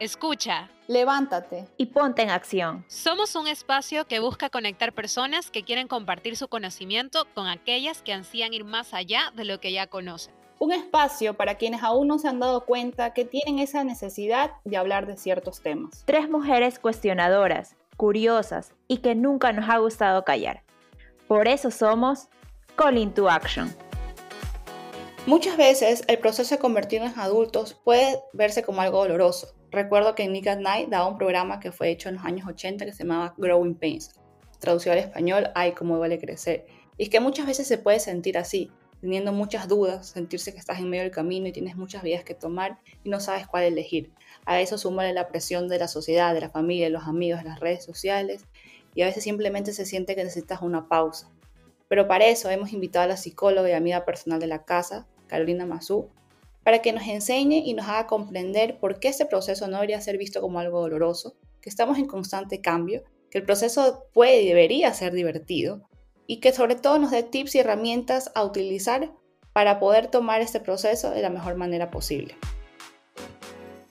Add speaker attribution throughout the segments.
Speaker 1: Escucha.
Speaker 2: Levántate.
Speaker 3: Y ponte en acción.
Speaker 1: Somos un espacio que busca conectar personas que quieren compartir su conocimiento con aquellas que ansían ir más allá de lo que ya conocen.
Speaker 2: Un espacio para quienes aún no se han dado cuenta que tienen esa necesidad de hablar de ciertos temas.
Speaker 3: Tres mujeres cuestionadoras, curiosas y que nunca nos ha gustado callar. Por eso somos Call to Action.
Speaker 2: Muchas veces el proceso de convertirnos en adultos puede verse como algo doloroso. Recuerdo que Nick at Night daba un programa que fue hecho en los años 80 que se llamaba Growing Pains. Traducido al español, Ay, cómo duele crecer. Y es que muchas veces se puede sentir así, teniendo muchas dudas, sentirse que estás en medio del camino y tienes muchas vías que tomar y no sabes cuál elegir. A eso súmale la presión de la sociedad, de la familia, de los amigos, de las redes sociales y a veces simplemente se siente que necesitas una pausa. Pero para eso hemos invitado a la psicóloga y amiga personal de la casa, Carolina Mazú, para que nos enseñe y nos haga comprender por qué este proceso no debería ser visto como algo doloroso, que estamos en constante cambio, que el proceso puede y debería ser divertido y que sobre todo nos dé tips y herramientas a utilizar para poder tomar este proceso de la mejor manera posible.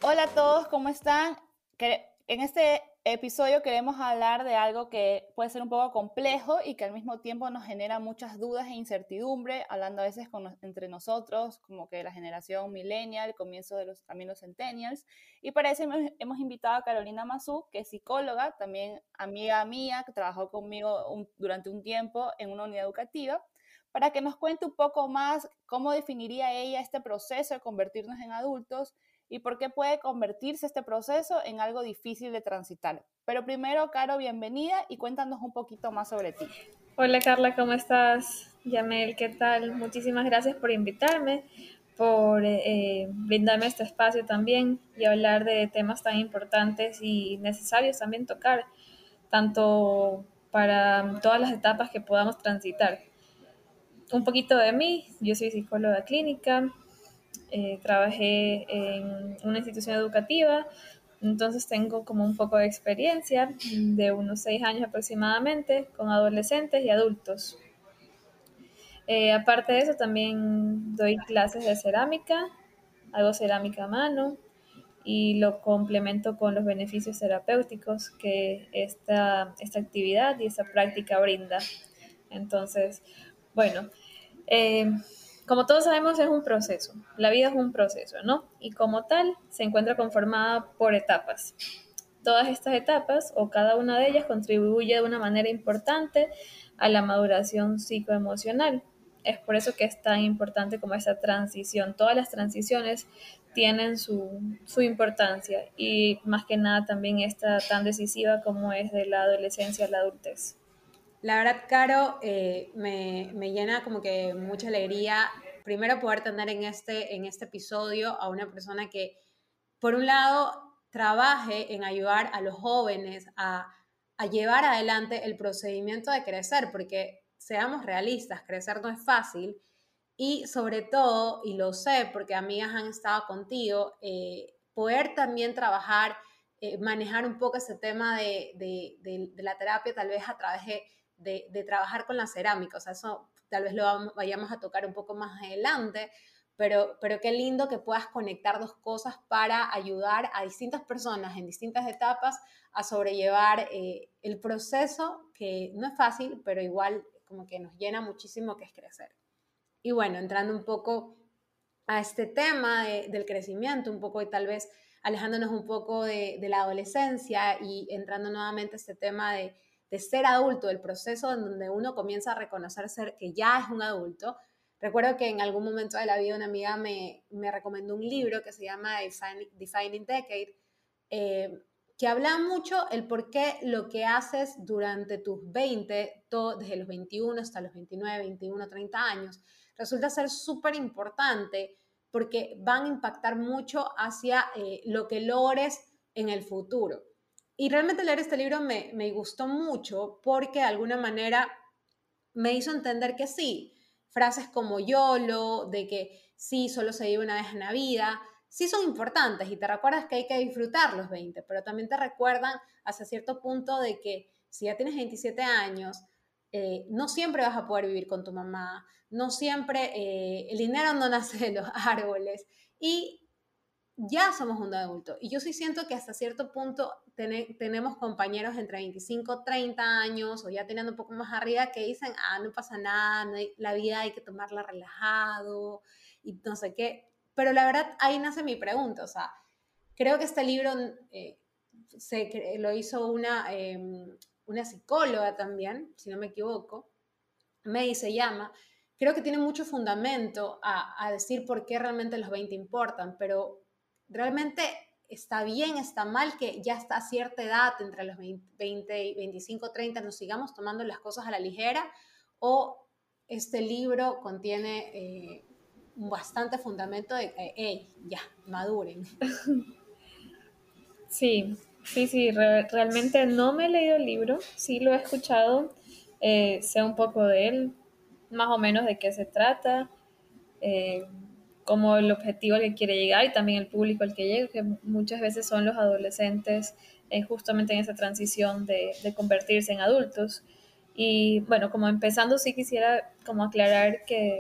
Speaker 2: Hola a todos, ¿cómo están? En este episodio queremos hablar de algo que puede ser un poco complejo y que al mismo tiempo nos genera muchas dudas e incertidumbre, hablando a veces entre nosotros, como que la generación millennial, comienzo de los, también los centennials. Y para eso hemos, invitado a Carolina Mazú, que es psicóloga, también amiga mía, que trabajó conmigo durante un tiempo en una unidad educativa, para que nos cuente un poco más cómo definiría ella este proceso de convertirnos en adultos y por qué puede convertirse este proceso en algo difícil de transitar. Pero primero, Caro, bienvenida y cuéntanos un poquito más sobre ti.
Speaker 4: Hola Carla, ¿cómo estás? Yamel, ¿qué tal? Muchísimas gracias por invitarme, por eh, brindarme este espacio también y hablar de temas tan importantes y necesarios también tocar, tanto para todas las etapas que podamos transitar. Un poquito de mí, yo soy psicóloga clínica, eh, trabajé en una institución educativa, entonces tengo como un poco de experiencia de unos seis años aproximadamente con adolescentes y adultos. Eh, aparte de eso, también doy clases de cerámica, hago cerámica a mano y lo complemento con los beneficios terapéuticos que esta, esta actividad y esta práctica brinda. Entonces, bueno, eh, como todos sabemos, es un proceso. La vida es un proceso, ¿no? Y como tal, se encuentra conformada por etapas. Todas estas etapas, o cada una de ellas, contribuye de una manera importante a la maduración psicoemocional. Es por eso que es tan importante como esa transición. Todas las transiciones tienen su, su importancia y más que nada también esta tan decisiva como es de la adolescencia a la adultez.
Speaker 5: La verdad, Caro, eh, me, me, llena como que mucha alegría. Primero poder tener en este, en este episodio a una persona que, por un lado, trabaje en ayudar a los jóvenes a, a llevar adelante el procedimiento de crecer, porque seamos realistas, crecer no es fácil. Y sobre todo, y lo sé porque amigas han estado contigo, eh, poder también trabajar, eh, manejar un poco ese tema de, de, de, la terapia, tal vez a través de de, trabajar con la cerámica. O sea, eso tal vez lo vayamos a tocar un poco más adelante, pero, pero qué lindo que puedas conectar dos cosas para ayudar a distintas personas en distintas etapas a sobrellevar eh, el proceso, que no es fácil, pero igual como que nos llena muchísimo, que es crecer. Y bueno, entrando un poco a este tema del crecimiento, un poco y tal vez alejándonos un poco de, de la adolescencia y entrando nuevamente a este tema de de ser adulto, del proceso en donde uno comienza a reconocer ser que ya es un adulto. Recuerdo que en algún momento de la vida una amiga me, me recomendó un libro que se llama Defining Decade, eh, que habla mucho el por qué lo que haces durante tus 20, todo, desde los 21 hasta los 29, 21, 30 años, resulta ser súper importante porque van a impactar mucho hacia eh, lo que logres en el futuro. Y realmente leer este libro me, me gustó mucho porque de alguna manera me hizo entender que sí, frases como YOLO, de que sí, solo se vive una vez en la vida, sí son importantes y te recuerdas que hay que disfrutar los 20, pero también te recuerdan hasta cierto punto de que si ya tienes 27 años, eh, no siempre vas a poder vivir con tu mamá, no siempre eh, el dinero no nace de los árboles y ya somos un adulto. Y yo sí siento que hasta cierto punto tenemos compañeros entre 25, 30 años o ya teniendo un poco más arriba que dicen, ah, no pasa nada, la vida hay que tomarla relajado y no sé qué. Pero la verdad, ahí nace mi pregunta. O sea, creo que este libro eh, se, lo hizo una, em, una psicóloga también, si no me equivoco. May se llama creo que tiene mucho fundamento a, a, decir por qué realmente los 20 importan, pero realmente está bien, está mal que ya está a cierta edad, entre los 20, y 25, 30, nos sigamos tomando las cosas a la ligera o este libro contiene eh, bastante fundamento de que, hey, ya, maduren.
Speaker 4: Sí, sí, sí, realmente no me he leído el libro, sí lo he escuchado, eh, sé un poco de él, más o menos de qué se trata. Eh, como el objetivo al que quiere llegar y también el público al que llega, que muchas veces son los adolescentes eh, justamente en esa transición de, de, convertirse en adultos. Y bueno, como empezando sí quisiera como aclarar que,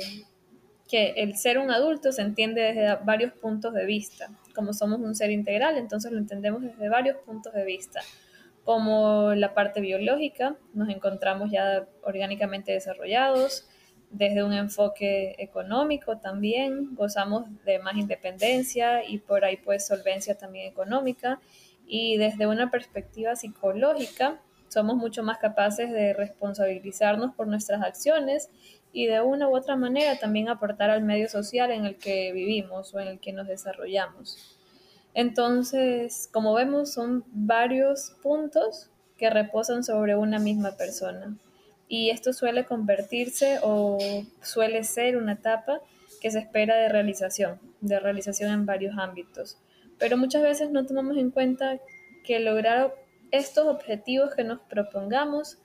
Speaker 4: que el ser un adulto se entiende desde varios puntos de vista. Como somos un ser integral, entonces lo entendemos desde varios puntos de vista. Como la parte biológica, nos encontramos ya orgánicamente desarrollados, desde un enfoque económico también, gozamos de más independencia y por ahí pues solvencia también económica y desde una perspectiva psicológica somos mucho más capaces de responsabilizarnos por nuestras acciones y de una u otra manera también aportar al medio social en el que vivimos o en el que nos desarrollamos. Entonces, como vemos, son varios puntos que reposan sobre una misma persona y esto suele convertirse o suele ser una etapa que se espera de realización, de realización en varios ámbitos. Pero muchas veces no tomamos en cuenta que lograr estos objetivos que nos propongamos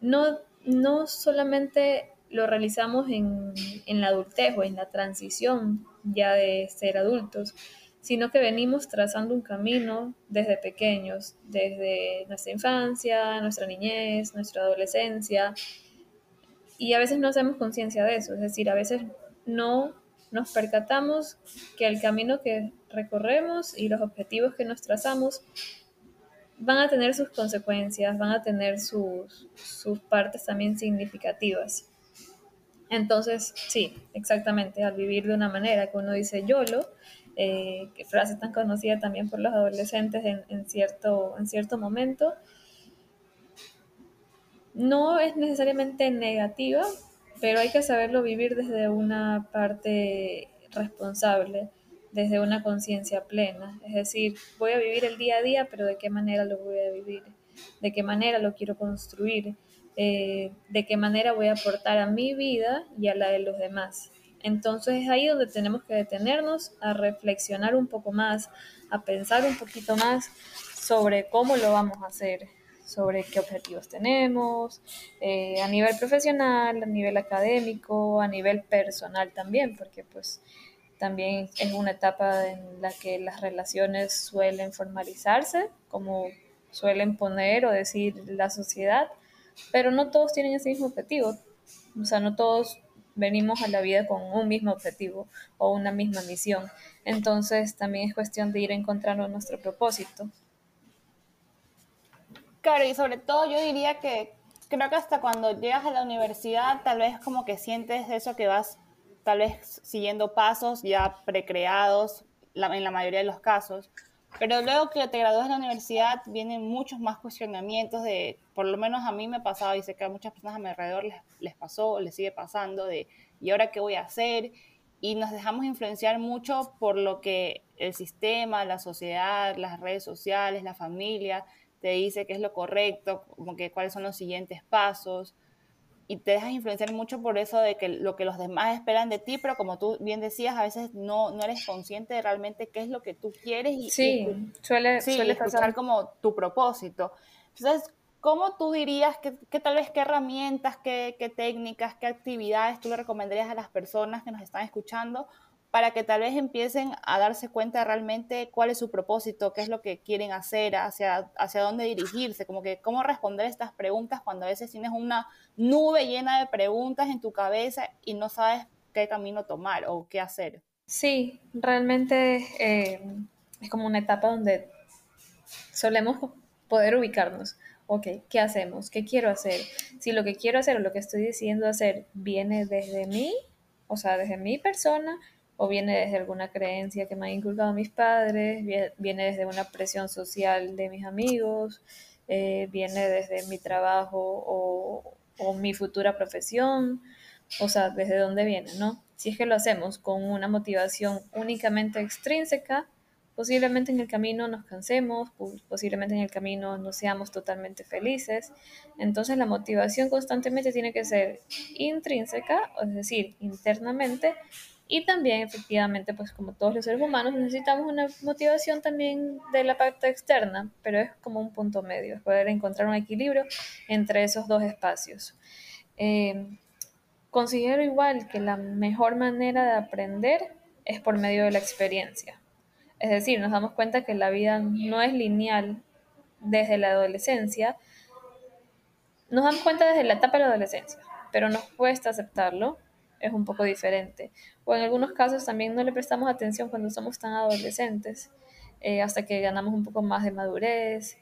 Speaker 4: no, no solamente lo realizamos en, en la adultez o en la transición ya de ser adultos, sino que venimos trazando un camino desde pequeños, desde nuestra infancia, nuestra niñez, nuestra adolescencia, y a veces no hacemos conciencia de eso, es decir, a veces no nos percatamos que el camino que recorremos y los objetivos que nos trazamos van a tener sus consecuencias, van a tener sus, sus partes también significativas. Entonces, sí, exactamente, al vivir de una manera que uno dice YOLO, eh, frase tan conocida también por los adolescentes en, cierto, en cierto momento, no es necesariamente negativa, pero hay que saberlo vivir desde una parte responsable, desde una conciencia plena. Es decir, voy a vivir el día a día, pero de qué manera lo voy a vivir, de qué manera lo quiero construir, eh, de qué manera voy a aportar a mi vida y a la de los demás. Entonces es ahí donde tenemos que detenernos a reflexionar un poco más, a pensar un poquito más sobre cómo lo vamos a hacer, sobre qué objetivos tenemos, eh, a nivel profesional, a nivel académico, a nivel personal también, porque pues también es una etapa en la que las relaciones suelen formalizarse, como suelen poner o decir la sociedad, pero no todos tienen ese mismo objetivo, o sea, no todos venimos a la vida con un mismo objetivo o una misma misión. Entonces también es cuestión de ir encontrando nuestro propósito.
Speaker 2: Claro, y sobre todo yo diría que creo que hasta cuando llegas a la universidad tal vez como que sientes eso que vas tal vez siguiendo pasos ya precreados en la mayoría de los casos. Pero luego que te gradúas de la universidad vienen muchos más cuestionamientos de, por lo menos a mí me ha pasado y sé que a muchas personas a mi alrededor les, les pasó, les sigue pasando, de ¿y ahora qué voy a hacer? Y nos dejamos influenciar mucho por lo que el sistema, la sociedad, las redes sociales, la familia te dice que es lo correcto, como que cuáles son los siguientes pasos y te dejas influenciar mucho por eso de que lo que los demás esperan de ti, pero como tú bien decías, a veces no, no eres consciente de realmente qué es lo que tú quieres y,
Speaker 4: sí, suele,
Speaker 2: sí, suele escuchar como tu propósito. Entonces, ¿cómo tú dirías que, que tal vez qué herramientas, qué, qué técnicas, qué actividades tú le recomendarías a las personas que nos están escuchando para que tal vez empiecen a darse cuenta realmente cuál es su propósito, qué es lo que quieren hacer, hacia, hacia dónde dirigirse, como que cómo responder estas preguntas cuando a veces tienes una nube llena de preguntas en tu cabeza y no sabes qué camino tomar o qué hacer.
Speaker 4: Sí, realmente eh, es como una etapa donde solemos poder ubicarnos. Ok, ¿qué hacemos? ¿Qué quiero hacer? Si lo que quiero hacer o lo que estoy decidiendo hacer viene desde mí, o sea, desde mi persona, o viene desde alguna creencia que me han inculcado mis padres, viene desde una presión social de mis amigos, eh, viene desde mi trabajo o, o mi futura profesión, o sea, desde dónde viene, ¿no? Si es que lo hacemos con una motivación únicamente extrínseca, posiblemente en el camino nos cansemos, posiblemente en el camino no seamos totalmente felices. Entonces la motivación constantemente tiene que ser intrínseca, es decir, internamente, y también efectivamente, pues como todos los seres humanos, necesitamos una motivación también de la parte externa, pero es como un punto medio, es poder encontrar un equilibrio entre esos dos espacios. Eh, Considero igual que la mejor manera de aprender es por medio de la experiencia. Es decir, nos damos cuenta que la vida no es lineal desde la adolescencia. Nos damos cuenta desde la etapa de la adolescencia, pero nos cuesta aceptarlo. Es un poco diferente. O en algunos casos también no le prestamos atención cuando somos tan adolescentes, eh, hasta que ganamos un poco más de madurez.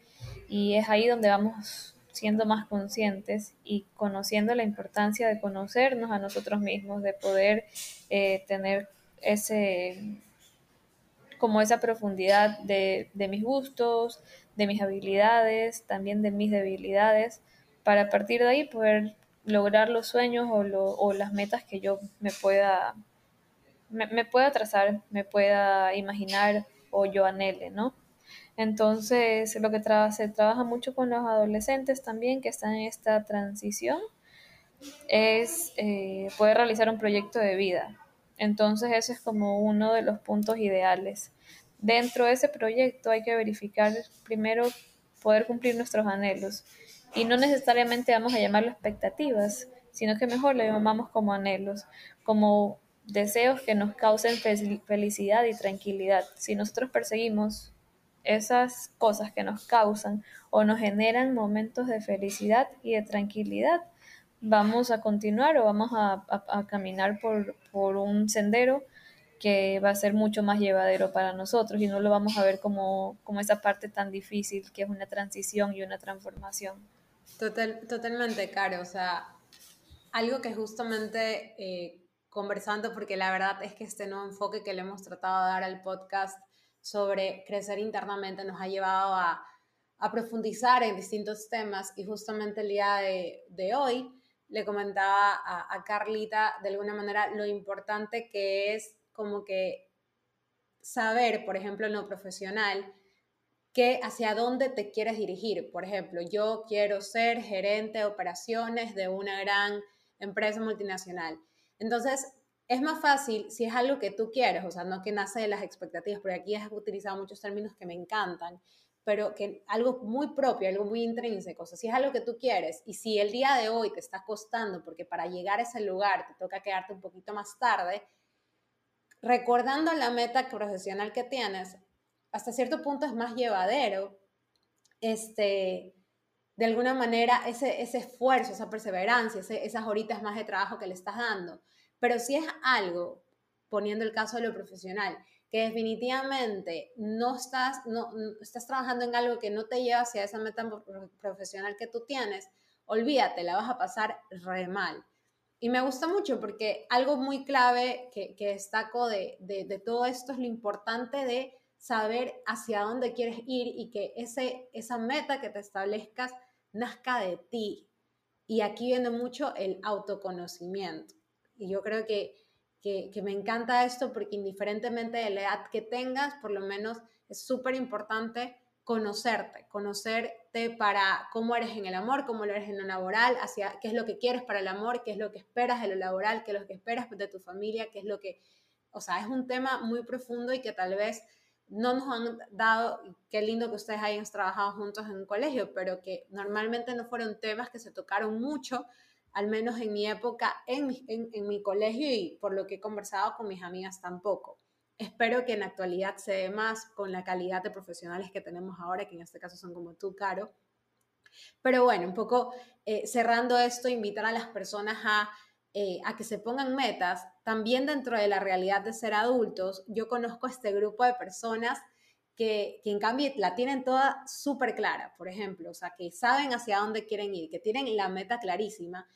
Speaker 4: Y es ahí donde vamos siendo más conscientes y conociendo la importancia de conocernos a nosotros mismos, de poder eh, tener ese como esa profundidad de, mis gustos, de mis habilidades, también de mis debilidades, para a partir de ahí poder lograr los sueños o, o las metas que yo me pueda, me, me pueda trazar, me pueda imaginar o yo anhele, ¿no? Entonces, lo que se trabaja mucho con los adolescentes también que están en esta transición es eh, poder realizar un proyecto de vida. Entonces, ese es como uno de los puntos ideales. Dentro de ese proyecto hay que verificar primero poder cumplir nuestros anhelos. Y no necesariamente vamos a llamarlo expectativas, sino que mejor lo llamamos como anhelos, como deseos que nos causen felicidad y tranquilidad. Si nosotros perseguimos esas cosas que nos causan o nos generan momentos de felicidad y de tranquilidad, vamos a continuar o vamos a, caminar por, por, un sendero que va a ser mucho más llevadero para nosotros y no lo vamos a ver como, como esa parte tan difícil que es una transición y una transformación.
Speaker 5: Total, totalmente, Caro. O sea, algo que justamente eh, conversando, porque la verdad es que este nuevo enfoque que le hemos tratado de dar al podcast sobre crecer internamente nos ha llevado a, profundizar en distintos temas y justamente el día de, hoy le comentaba a, Carlita de alguna manera lo importante que es como que saber, por ejemplo, en lo profesional, que hacia dónde te quieres dirigir. Por ejemplo, yo quiero ser gerente de operaciones de una gran empresa multinacional. Entonces, es más fácil si es algo que tú quieres, o sea, no que nace de las expectativas, porque aquí has utilizado muchos términos que me encantan, pero que algo muy propio, algo muy intrínseco, o sea, si es algo que tú quieres y si el día de hoy te está costando porque para llegar a ese lugar te toca quedarte un poquito más tarde, recordando la meta profesional que tienes, hasta cierto punto es más llevadero, este, de alguna manera, ese, ese esfuerzo, esa perseverancia, esas horitas más de trabajo que le estás dando pero si es algo, poniendo el caso de lo profesional, que definitivamente no estás, no, estás trabajando en algo que no te lleva hacia esa meta profesional que tú tienes, olvídate, la vas a pasar re mal. Y me gusta mucho porque algo muy clave que, que destaco de, de, de, todo esto es lo importante de saber hacia dónde quieres ir y que ese, esa meta que te establezcas nazca de ti. Y aquí viene mucho el autoconocimiento. Y yo creo que, que, me encanta esto porque indiferentemente de la edad que tengas, por lo menos es súper importante conocerte, conocerte para cómo eres en el amor, cómo lo eres en lo laboral, hacia qué es lo que quieres para el amor, qué es lo que esperas de lo laboral, qué es lo que esperas de tu familia, qué es lo que, o sea, es un tema muy profundo y que tal vez no nos han dado, qué lindo que ustedes hayan trabajado juntos en un colegio, pero que normalmente no fueron temas que se tocaron mucho al menos en mi época, en mi, en, mi colegio y por lo que he conversado con mis amigas tampoco. Espero que en la actualidad se dé más con la calidad de profesionales que tenemos ahora, que en este caso son como tú, Caro. Pero bueno, un poco eh, cerrando esto, invitar a las personas a eh, a que se pongan metas, también dentro de la realidad de ser adultos, yo conozco este grupo de personas que, que en cambio la tienen toda súper clara, por ejemplo, o sea, que saben hacia dónde quieren ir, que tienen la meta clarísima,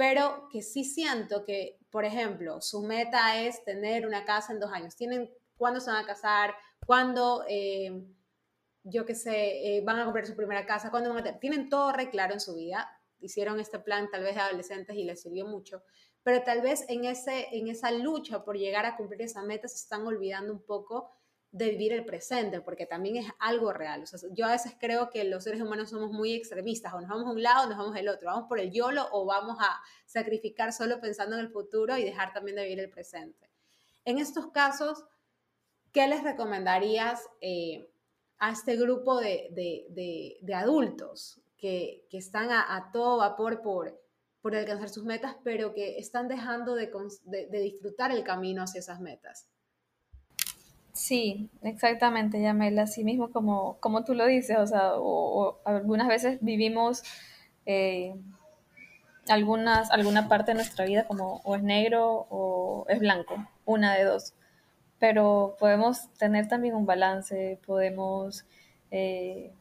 Speaker 5: pero que sí siento que, por ejemplo, su meta es tener una casa en dos años. Tienen cuándo se van a casar, cuándo, eh, yo qué sé, eh, van a comprar su primera casa, cuándo van a tener. Tienen todo re claro en su vida. Hicieron este plan tal vez de adolescentes y les sirvió mucho. Pero tal vez en, ese, en esa lucha por llegar a cumplir esa meta se están olvidando un poco de vivir el presente, porque también es algo real. O sea, yo a veces creo que los seres humanos somos muy extremistas, o nos vamos a un lado o nos vamos al otro, vamos por el YOLO o vamos a sacrificar solo pensando en el futuro y dejar también de vivir el presente. En estos casos, ¿qué les recomendarías eh, a este grupo de, adultos que, están a, todo vapor por, por alcanzar sus metas, pero que están dejando de, disfrutar el camino hacia esas metas?
Speaker 4: Sí, exactamente, Yamela, así mismo como, como tú lo dices, o sea, algunas veces vivimos eh, algunas, alguna parte de nuestra vida como o es negro o es blanco, una de dos, pero podemos tener también un balance, podemos, eh,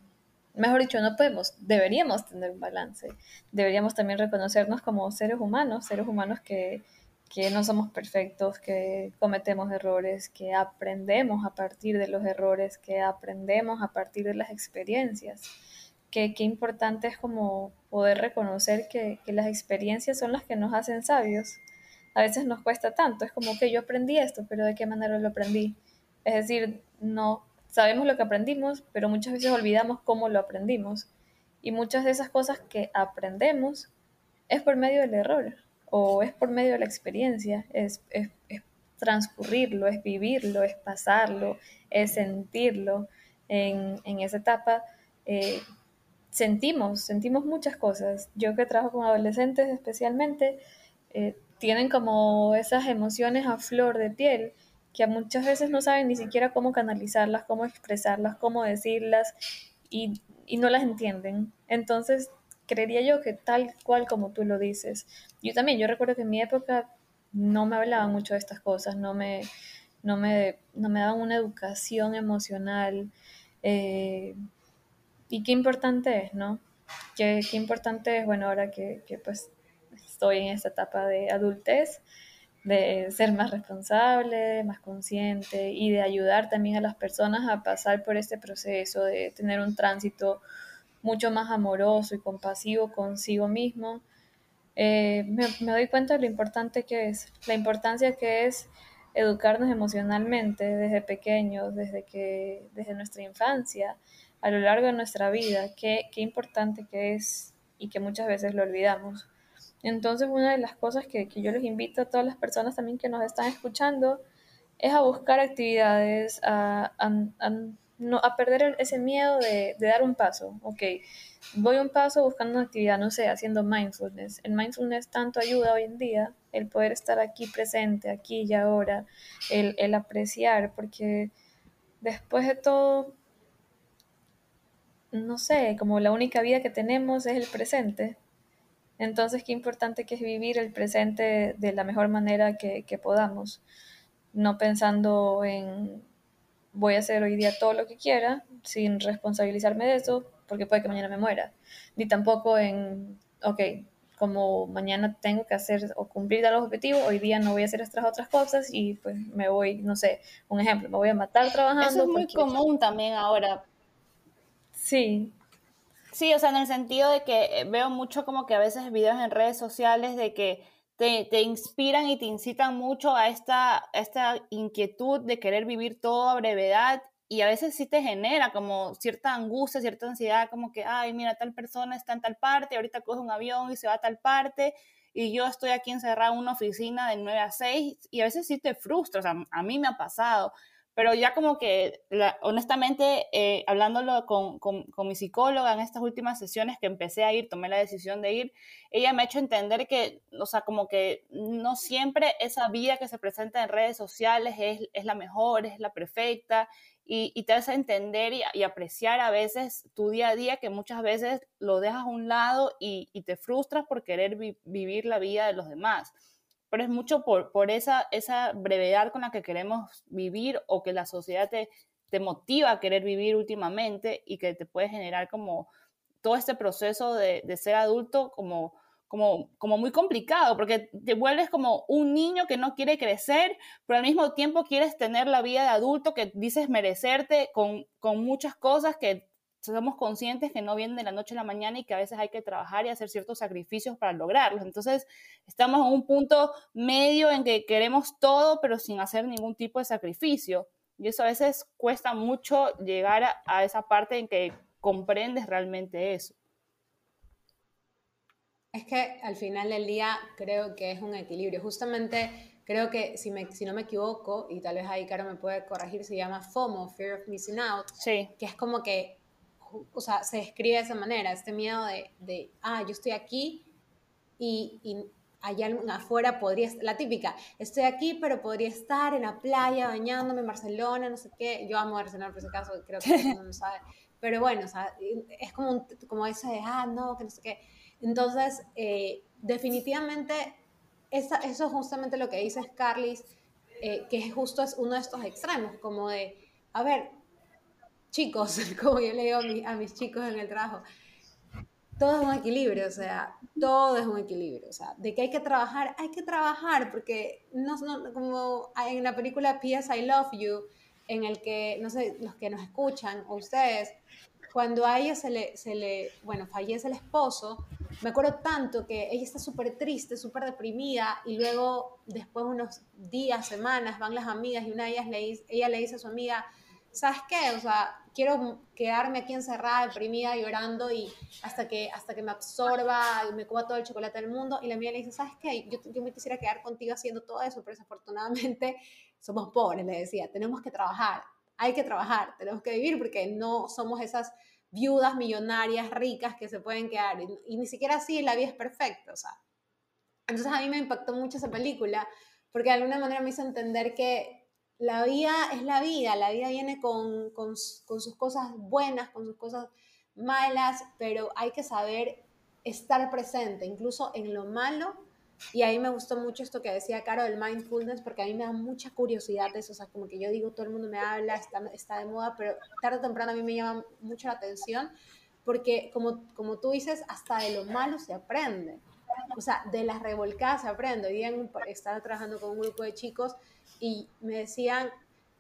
Speaker 4: mejor dicho, no podemos, deberíamos tener un balance, deberíamos también reconocernos como seres humanos, seres humanos que que no somos perfectos, que cometemos errores, que aprendemos a partir de los errores, que aprendemos a partir de las experiencias. Que qué importante es como poder reconocer que, las experiencias son las que nos hacen sabios. A veces nos cuesta tanto, es como que yo aprendí esto, pero ¿de qué manera lo aprendí? Es decir, no sabemos lo que aprendimos, pero muchas veces olvidamos cómo lo aprendimos. Y muchas de esas cosas que aprendemos es por medio del error o es por medio de la experiencia, es, transcurrirlo, es vivirlo, es pasarlo, es sentirlo. En, esa etapa eh, sentimos, sentimos muchas cosas. Yo que trabajo con adolescentes especialmente, eh, tienen como esas emociones a flor de piel que muchas veces no saben ni siquiera cómo canalizarlas, cómo expresarlas, cómo decirlas y, y no las entienden. Entonces creería yo que tal cual como tú lo dices. Yo también, yo recuerdo que en mi época no me hablaban mucho de estas cosas, no me, no me, no me daban una educación emocional. Eh, y qué importante es, ¿no? Qué, qué importante es, bueno, ahora que, que, pues estoy en esta etapa de adultez, de ser más responsable, más consciente y de ayudar también a las personas a pasar por este proceso, de tener un tránsito mucho más amoroso y compasivo consigo mismo, eh, me, doy cuenta de lo importante que es, la importancia que es educarnos emocionalmente desde pequeños, desde, que, desde nuestra infancia, a lo largo de nuestra vida, qué, qué importante que es y que muchas veces lo olvidamos. Entonces, una de las cosas que, que, yo les invito a todas las personas también que nos están escuchando es a buscar actividades, a, a, no, a perder ese miedo de, dar un paso. Ok, voy un paso buscando una actividad, no sé, haciendo mindfulness. El mindfulness tanto ayuda hoy en día, el poder estar aquí presente, aquí y ahora, el, el apreciar, porque después de todo, no sé, como la única vida que tenemos es el presente. Entonces, qué importante que es vivir el presente de la mejor manera que, que podamos, no pensando en voy a hacer hoy día todo lo que quiera sin responsabilizarme de eso, porque puede que mañana me muera. Ni tampoco en, ok, como mañana tengo que hacer o cumplir los objetivos, hoy día no voy a hacer estas otras cosas y pues me voy, no sé, un ejemplo, me voy a matar trabajando.
Speaker 2: Eso es muy común también ahora.
Speaker 4: Sí.
Speaker 2: Sí, o sea, en el sentido de que veo mucho como que a veces videos en redes sociales de que te, inspiran y te incitan mucho a esta, esta inquietud de querer vivir todo a brevedad y a veces sí te genera como cierta angustia, cierta ansiedad, como que, ay, mira, tal persona está en tal parte, ahorita coge un avión y se va a tal parte, y yo estoy aquí encerrado en una oficina de 9 a 6, y a veces sí te frustra, o sea, a mí me ha pasado, pero ya como que, honestamente, eh, hablándolo con, con, mi psicóloga en estas últimas sesiones que empecé a ir, tomé la decisión de ir, ella me ha hecho entender que, o sea, como que no siempre esa vida que se presenta en redes sociales es, es la mejor, es la perfecta, y, y te hace entender y, apreciar a veces tu día a día, que muchas veces lo dejas a un lado y te frustras por querer vivir la vida de los demás. Pero es mucho por, por esa, esa brevedad con la que queremos vivir o que la sociedad te, te motiva a querer vivir últimamente y que te puede generar como todo este proceso de, de ser adulto como, como, como muy complicado, porque te vuelves como un niño que no quiere crecer, pero al mismo tiempo quieres tener la vida de adulto que dices merecerte con, con muchas cosas que somos conscientes que no vienen de la noche a la mañana y que a veces hay que trabajar y hacer ciertos sacrificios para lograrlos. Entonces, estamos en un punto medio en que queremos todo, pero sin hacer ningún tipo de sacrificio. Y eso a veces cuesta mucho llegar a, esa parte en que comprendes realmente eso.
Speaker 5: Es que al final del día creo que es un equilibrio. Justamente creo que si, me, si no me equivoco, y tal vez ahí Caro me puede corregir, se llama FOMO, Fear of Missing Out,
Speaker 2: sí.
Speaker 5: que es como que o sea, se describe de esa manera, este miedo de, de ah, yo estoy aquí y, y allá afuera podría, la típica, estoy aquí, pero podría estar en la playa bañándome en Barcelona, no sé qué, yo amo Barcelona por ese caso, creo que mundo lo sabe, pero bueno, o sea, es como, como ese de, ah, no, que no sé qué. Entonces, eh, definitivamente, esa, eso es justamente lo que dice Carlis, eh, que justo es uno de estos extremos, como de, a ver, chicos, como yo le digo a, mis chicos en el trabajo, todo es un equilibrio, o sea, todo es un equilibrio, o sea, de que hay que trabajar, hay que trabajar, porque no, no, como en la película P.S. I Love You, en el que, no sé, los que nos escuchan, o ustedes, cuando a ella se le, se le bueno, fallece el esposo, me acuerdo tanto que ella está súper triste, súper deprimida, y luego, después de unos días, semanas, van las amigas, y una de ellas le, ella le dice a su amiga, ¿sabes qué? O sea, quiero quedarme aquí encerrada, deprimida, llorando y hasta que, hasta que me absorba me coma todo el chocolate del mundo. Y la mía le dice, ¿sabes qué? Yo, yo me quisiera quedar contigo haciendo todo eso, pero desafortunadamente somos pobres, le decía, tenemos que trabajar, hay que trabajar, tenemos que vivir porque no somos esas viudas millonarias ricas que se pueden quedar. Y, y ni siquiera así la vida es perfecta, o sea. Entonces a mí me impactó mucho esa película porque de alguna manera me hizo entender que la vida es la vida, la vida viene con, con, sus cosas buenas, con sus cosas malas, pero hay que saber estar presente, incluso en lo malo. Y ahí me gustó mucho esto que decía Caro del mindfulness, porque a mí me da mucha curiosidad eso, o sea, como que yo digo, todo el mundo me habla, está, está de moda, pero tarde o temprano a mí me llama mucho la atención, porque como, como tú dices, hasta de lo malo se aprende. O sea, de las revolcadas se aprende. Hoy día estaba trabajando con un grupo de chicos y me decían,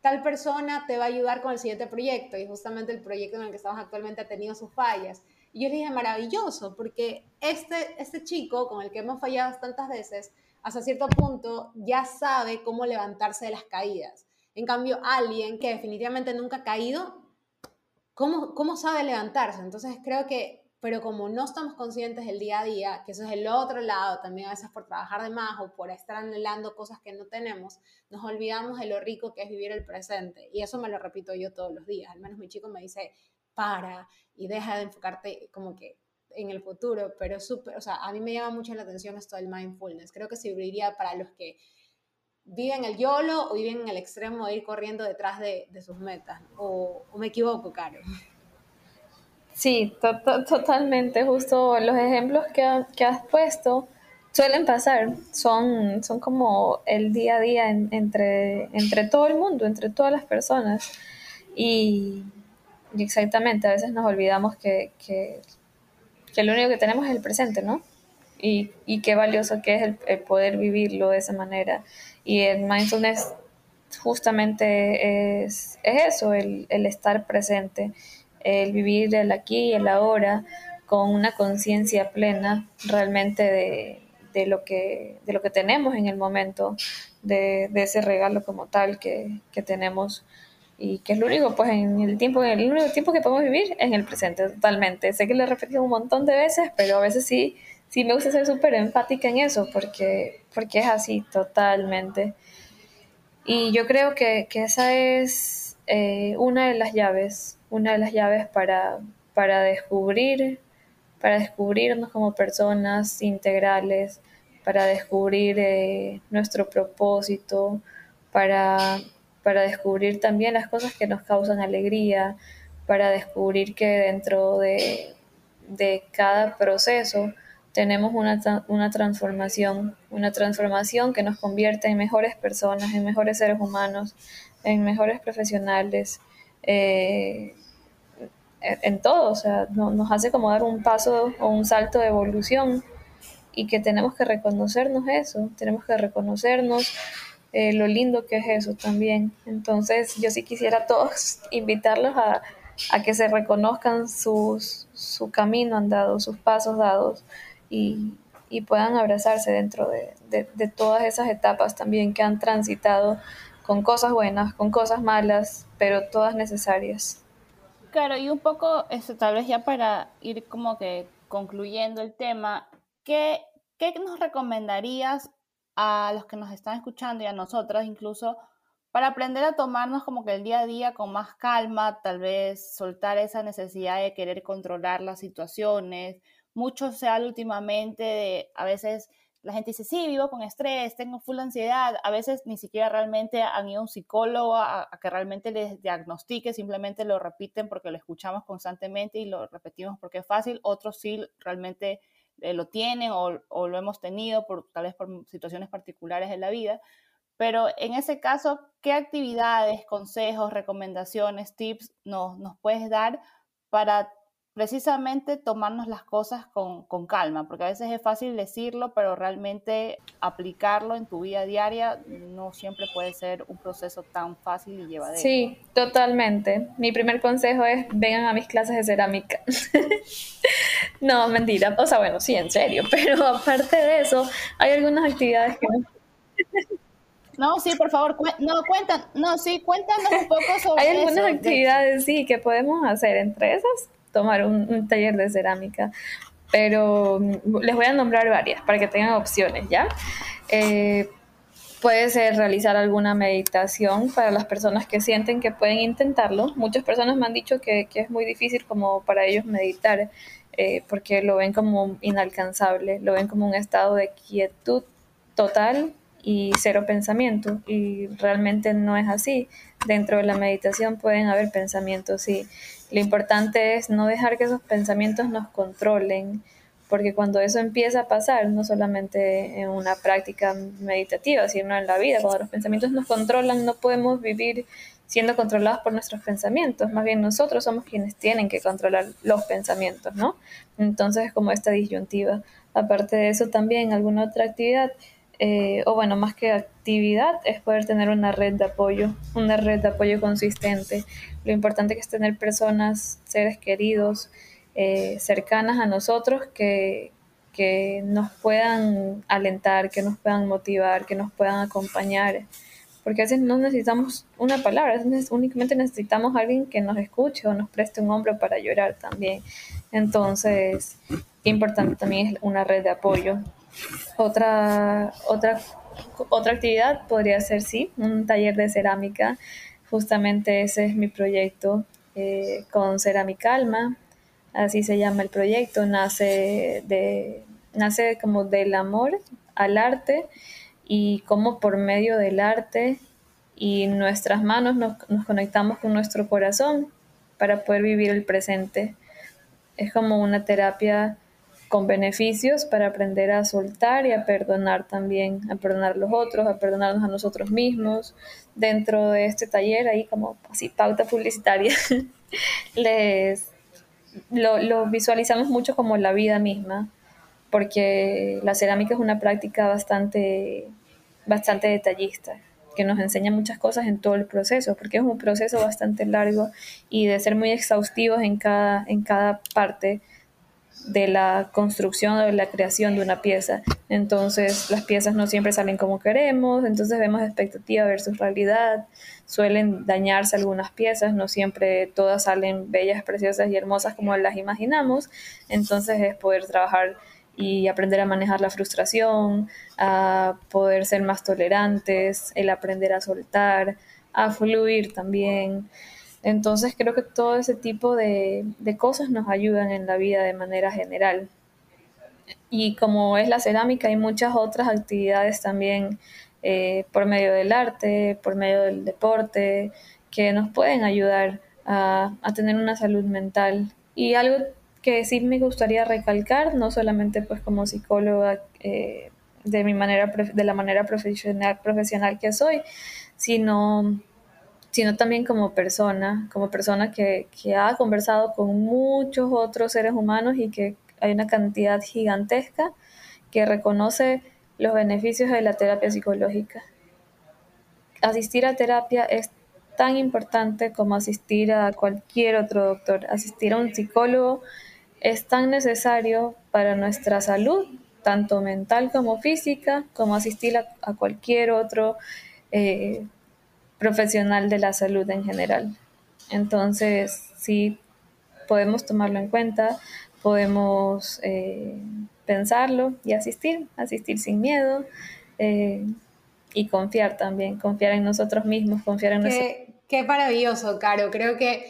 Speaker 5: tal persona te va a ayudar con el siguiente proyecto y justamente el proyecto en el que estamos actualmente ha tenido sus fallas. Y yo le dije, maravilloso, porque este, este chico con el que hemos fallado tantas veces, hasta cierto punto ya sabe cómo levantarse de las caídas. En cambio, alguien que definitivamente nunca ha caído, ¿cómo, cómo sabe levantarse? Entonces creo que pero como no estamos conscientes del día a día, que eso es el otro lado, también a veces por trabajar de más o por estar anhelando cosas que no tenemos, nos olvidamos de lo rico que es vivir el presente. Y eso me lo repito yo todos los días. Al menos mi chico me dice, para y deja de enfocarte como que en el futuro, pero súper, o sea, a mí me llama mucho la atención esto del mindfulness. Creo que serviría para los que viven el YOLO o viven en el extremo de ir corriendo detrás de, sus metas. O, o me equivoco, Caro.
Speaker 4: Sí, totalmente. Justo los ejemplos que, has puesto suelen pasar. Son, son como el día a día entre, entre todo el mundo, entre todas las personas. Y, exactamente, a veces nos olvidamos que, que, lo único que tenemos es el presente, ¿no? Y, y qué valioso que es el, poder vivirlo de esa manera. Y el mindfulness justamente es, es eso, el, el estar presente el vivir el aquí y el ahora con una conciencia plena realmente de, de, lo que, de lo que tenemos en el momento, de, de ese regalo como tal que, que, tenemos y que es lo único, pues en el tiempo, en el único tiempo que podemos vivir en el presente totalmente. Sé que lo he repetido un montón de veces, pero a veces sí, sí me gusta ser súper empática en eso, porque, porque es así totalmente. Y yo creo que, que esa es eh, una de las llaves una de las llaves para, para descubrir, para descubrirnos como personas integrales, para descubrir eh, nuestro propósito, para, para descubrir también las cosas que nos causan alegría, para descubrir que dentro de, de cada proceso tenemos una, una transformación, una transformación que nos convierte en mejores personas, en mejores seres humanos, en mejores profesionales, eh, en todo, o sea, nos hace como dar un paso o un salto de evolución y que tenemos que reconocernos eso, tenemos que reconocernos eh, lo lindo que es eso también. Entonces yo sí quisiera todos invitarlos a, a que se reconozcan sus, su camino andado, sus pasos dados y, y puedan abrazarse dentro de, de, de, todas esas etapas también que han transitado con cosas buenas, con cosas malas, pero todas necesarias.
Speaker 2: Claro, y un poco, eso, tal vez ya para ir como que concluyendo el tema, ¿qué, ¿qué nos recomendarías a los que nos están escuchando y a nosotras incluso para aprender a tomarnos como que el día a día con más calma, tal vez soltar esa necesidad de querer controlar las situaciones. Mucho se habla últimamente de, a veces la gente dice, sí, vivo con estrés, tengo full ansiedad. A veces ni siquiera realmente han ido a un psicólogo a, que realmente les diagnostique, simplemente lo repiten porque lo escuchamos constantemente y lo repetimos porque es fácil. Otros sí realmente eh, lo tienen o, lo hemos tenido por, tal vez por situaciones particulares de la vida. Pero en ese caso, ¿qué actividades, consejos, recomendaciones, tips nos, nos puedes dar para precisamente tomarnos las cosas con, con, calma? Porque a veces es fácil decirlo, pero realmente aplicarlo en tu vida diaria no siempre puede ser un proceso tan fácil y llevadero.
Speaker 4: Sí, totalmente. Mi primer consejo es vengan a mis clases de cerámica. no, mentira. O sea, bueno, sí, en serio. Pero aparte de eso, hay algunas actividades que...
Speaker 2: No, sí, por favor, no, cuentan, no, sí, cuéntanos un poco sobre
Speaker 4: Hay algunas eso, actividades, sí, que podemos hacer, entre esas, tomar un, taller de cerámica, pero mm, les voy a nombrar varias para que tengan opciones, ¿ya? Eh, puede ser realizar alguna meditación para las personas que sienten que pueden intentarlo. Muchas personas me han dicho que, que es muy difícil como para ellos meditar, eh, porque lo ven como inalcanzable, lo ven como un estado de quietud total y cero pensamiento y realmente no es así. Dentro de la meditación pueden haber pensamientos y lo importante es no dejar que esos pensamientos nos controlen, porque cuando eso empieza a pasar, no solamente en una práctica meditativa, sino en la vida, cuando los pensamientos nos controlan, no podemos vivir siendo controlados por nuestros pensamientos, más bien nosotros somos quienes tienen que controlar los pensamientos, ¿no? Entonces es como esta disyuntiva. Aparte de eso, también alguna otra actividad eh, o bueno, más que actividad, es poder tener una red de apoyo, una red de apoyo consistente. Lo importante que es tener personas, seres queridos, eh, cercanas a nosotros que, que nos puedan alentar, que nos puedan motivar, que nos puedan acompañar. Porque a veces no necesitamos una palabra, veces únicamente necesitamos alguien que nos escuche o nos preste un hombro para llorar también. Entonces, importante también es una red de apoyo. Otra, otra, otra actividad podría ser, sí, un taller de cerámica. Justamente ese es mi proyecto eh, con Cerámica Alma. Así se llama el proyecto. Nace, de, nace como del amor al arte y como por medio del arte y nuestras manos nos, nos conectamos con nuestro corazón para poder vivir el presente. Es como una terapia con beneficios para aprender a soltar y a perdonar también, a perdonar a los otros, a perdonarnos a nosotros mismos. Dentro de este taller, ahí como así, pauta publicitaria, les lo, lo visualizamos mucho como la vida misma, porque la cerámica es una práctica bastante, bastante detallista que nos enseña muchas cosas en todo el proceso, porque es un proceso bastante largo y de ser muy exhaustivos en cada, en cada parte de la construcción o de la creación de una pieza. Entonces las piezas no siempre salen como queremos, entonces vemos expectativa versus realidad, suelen dañarse algunas piezas, no siempre todas salen bellas, preciosas y hermosas como las imaginamos, entonces es poder trabajar y aprender a manejar la frustración, a poder ser más tolerantes, el aprender a soltar, a fluir también. Entonces creo que todo ese tipo de, de, cosas nos ayudan en la vida de manera general. Y como es la cerámica, hay muchas otras actividades también eh, por medio del arte, por medio del deporte, que nos pueden ayudar a, a, tener una salud mental. Y algo que sí me gustaría recalcar, no solamente pues como psicóloga eh, de mi manera de la manera profesional profesional que soy, sino sino también como persona, como persona que, que ha conversado con muchos otros seres humanos y que hay una cantidad gigantesca que reconoce los beneficios de la terapia psicológica. Asistir a terapia es tan importante como asistir a cualquier otro doctor. Asistir a un psicólogo es tan necesario para nuestra salud, tanto mental como física, como asistir a, cualquier otro eh, profesional de la salud en general. Entonces, sí, podemos tomarlo en cuenta, podemos eh, pensarlo y asistir, asistir sin miedo eh, y confiar también, confiar en nosotros mismos, confiar en nosotros.
Speaker 5: Qué maravilloso, Caro. Creo que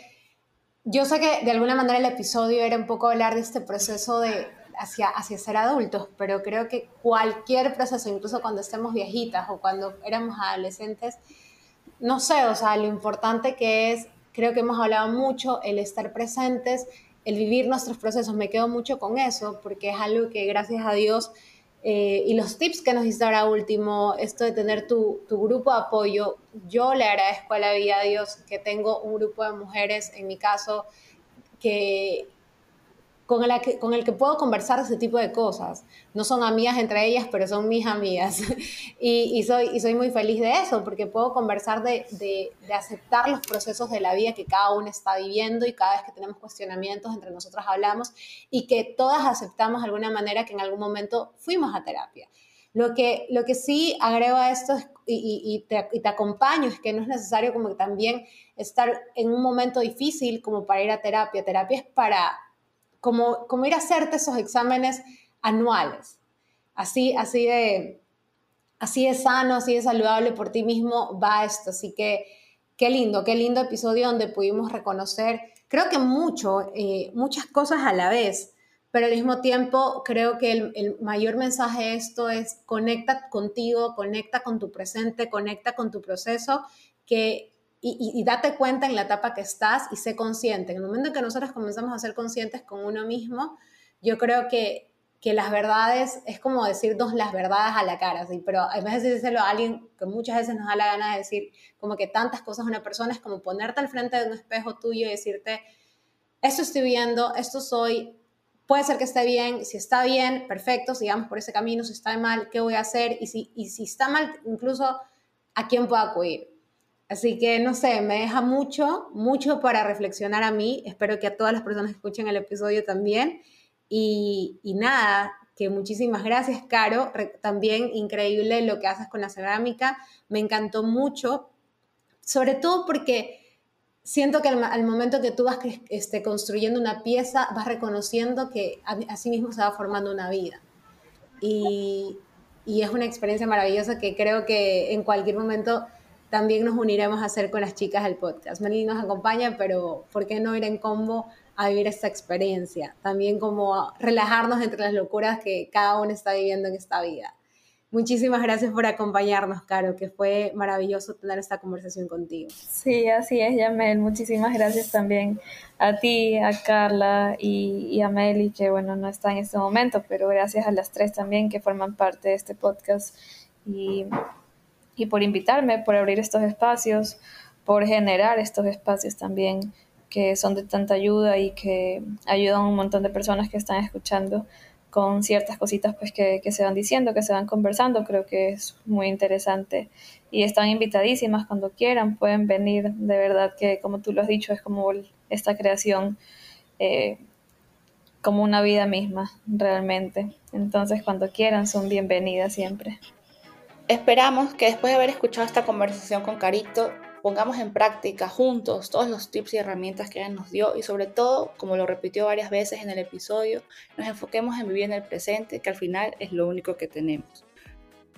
Speaker 5: yo sé que de alguna manera el episodio era un poco hablar de este proceso de hacia, hacia ser adultos, pero creo que cualquier proceso, incluso cuando estemos viejitas o cuando éramos adolescentes, no sé, o sea, lo importante que es, creo que hemos hablado mucho, el estar presentes, el vivir nuestros procesos, me quedo mucho con eso, porque es algo que gracias a Dios eh, y los tips que nos hizo ahora último, esto de tener tu, tu, grupo de apoyo, yo le agradezco a la vida a Dios que tengo un grupo de mujeres, en mi caso, que, con el, que, puedo conversar ese tipo de cosas. No son amigas entre ellas, pero son mis amigas. y, soy, muy feliz de eso, porque puedo conversar de, aceptar los procesos de la vida que cada uno está viviendo y cada vez que tenemos cuestionamientos entre nosotras hablamos y que todas aceptamos de alguna manera que en algún momento fuimos a terapia. Lo que, lo que sí agrego a esto y, y, te, y te acompaño es que no es necesario como que también estar en un momento difícil como para ir a terapia. Terapia es para como, como ir a hacerte esos exámenes anuales. Así, así, de, así de sano, así de saludable por ti mismo va esto. Así que qué lindo, qué lindo episodio donde pudimos reconocer, creo que mucho, eh, muchas cosas a la vez, pero al mismo tiempo creo que el, el, mayor mensaje de esto es conecta contigo, conecta con tu presente, conecta con tu proceso, que y, date cuenta en la etapa que estás y sé consciente. En el momento en que nosotros comenzamos a ser conscientes con uno mismo, yo creo que, que las verdades es como decirnos las verdades a la cara, ¿sí? pero a veces decirlo a alguien que muchas veces nos da la gana de decir como que tantas cosas a una persona es como ponerte al frente de un espejo tuyo y decirte, esto estoy viendo, esto soy, puede ser que esté bien, si está bien, perfecto, sigamos por ese camino, si está mal, ¿qué voy a hacer? Y si, y si está mal, incluso, ¿a quién puedo acudir? Así que no sé, me deja mucho, mucho para reflexionar a mí. Espero que a todas las personas que escuchen el episodio también. Y, nada, que muchísimas gracias, Caro. También increíble lo que haces con la cerámica. Me encantó mucho, sobre todo porque siento que al, momento que tú vas este, construyendo una pieza, vas reconociendo que así mismo se va formando una vida. Y, y es una experiencia maravillosa que creo que en cualquier momento también nos uniremos a hacer con las chicas del podcast. Meli nos acompaña, pero ¿por qué no ir en combo a vivir esta experiencia? También como relajarnos entre las locuras que cada uno está viviendo en esta vida. Muchísimas gracias por acompañarnos, Caro, que fue maravilloso tener esta conversación contigo.
Speaker 4: Sí, así es, Yamel. Muchísimas gracias también a ti, a Carla y, y a Meli, que bueno, no está en este momento, pero gracias a las tres también que forman parte de este podcast. Y y por invitarme, por abrir estos espacios, por generar estos espacios también que son de tanta ayuda y que ayudan a un montón de personas que están escuchando con ciertas cositas pues que, se van diciendo, que se van conversando, creo que es muy interesante y están invitadísimas cuando quieran, pueden venir, de verdad que como tú lo has dicho, es como esta creación eh, como una vida misma realmente, entonces cuando quieran son bienvenidas siempre.
Speaker 2: Esperamos que después de haber escuchado esta conversación con Carito, pongamos en práctica juntos todos los tips y herramientas que ella nos dio y sobre todo, como lo repitió varias veces en el episodio, nos enfoquemos en vivir en el presente, que al final es lo único que tenemos.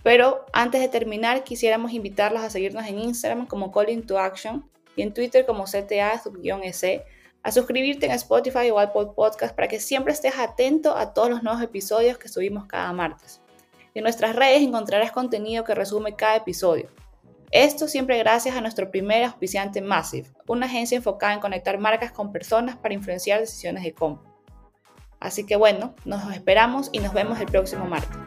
Speaker 2: Pero antes de terminar, quisiéramos invitarlos a seguirnos en Instagram como Calling to Action y en Twitter como CTA-S, a suscribirte en Spotify o Apple Podcast para que siempre estés atento a todos los nuevos episodios que subimos cada martes. En nuestras redes encontrarás contenido que resume cada episodio. Esto siempre gracias a nuestro primer auspiciante Massive, una agencia enfocada en conectar marcas con personas para influenciar decisiones de compra. Así que bueno, nos esperamos y nos vemos el próximo martes.